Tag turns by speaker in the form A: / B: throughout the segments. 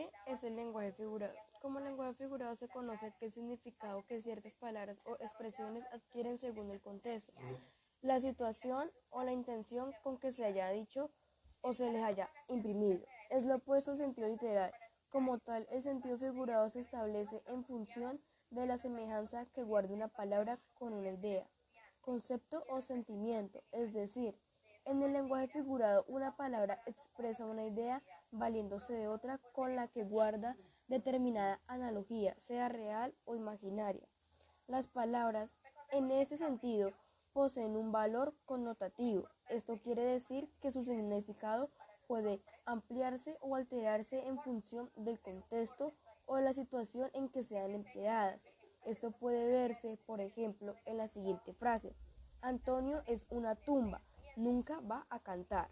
A: ¿Qué es el lenguaje figurado? Como lenguaje figurado se conoce qué significado que ciertas palabras o expresiones adquieren según el contexto, la situación o la intención con que se haya dicho o se les haya imprimido. Es lo opuesto al sentido literal. Como tal, el sentido figurado se establece en función de la semejanza que guarda una palabra con una idea, concepto o sentimiento, es decir, en el lenguaje figurado, una palabra expresa una idea valiéndose de otra con la que guarda determinada analogía, sea real o imaginaria. Las palabras, en ese sentido, poseen un valor connotativo. Esto quiere decir que su significado puede ampliarse o alterarse en función del contexto o la situación en que sean empleadas. Esto puede verse, por ejemplo, en la siguiente frase. Antonio es una tumba nunca va a cantar.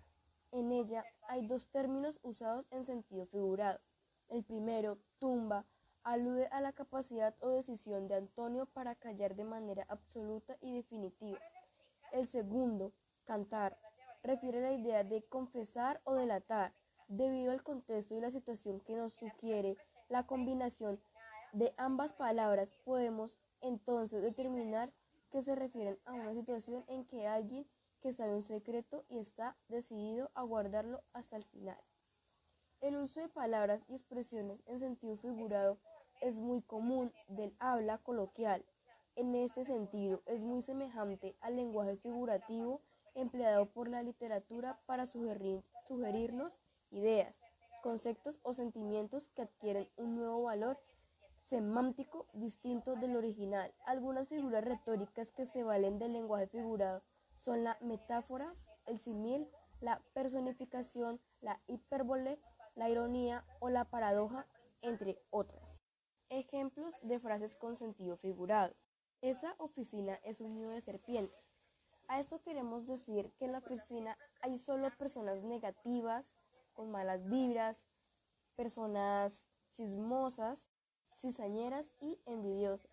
A: En ella hay dos términos usados en sentido figurado. El primero, tumba, alude a la capacidad o decisión de Antonio para callar de manera absoluta y definitiva. El segundo, cantar, refiere a la idea de confesar o delatar. Debido al contexto y la situación que nos sugiere la combinación de ambas palabras, podemos entonces determinar que se refieren a una situación en que alguien que sabe un secreto y está decidido a guardarlo hasta el final. El uso de palabras y expresiones en sentido figurado es muy común del habla coloquial. En este sentido, es muy semejante al lenguaje figurativo empleado por la literatura para sugerirnos ideas, conceptos o sentimientos que adquieren un nuevo valor semántico distinto del original. Algunas figuras retóricas que se valen del lenguaje figurado son la metáfora, el simil, la personificación, la hipérbole, la ironía o la paradoja, entre otras. Ejemplos de frases con sentido figurado. Esa oficina es un nido de serpientes. A esto queremos decir que en la oficina hay solo personas negativas, con malas vibras, personas chismosas, cizañeras y envidiosas.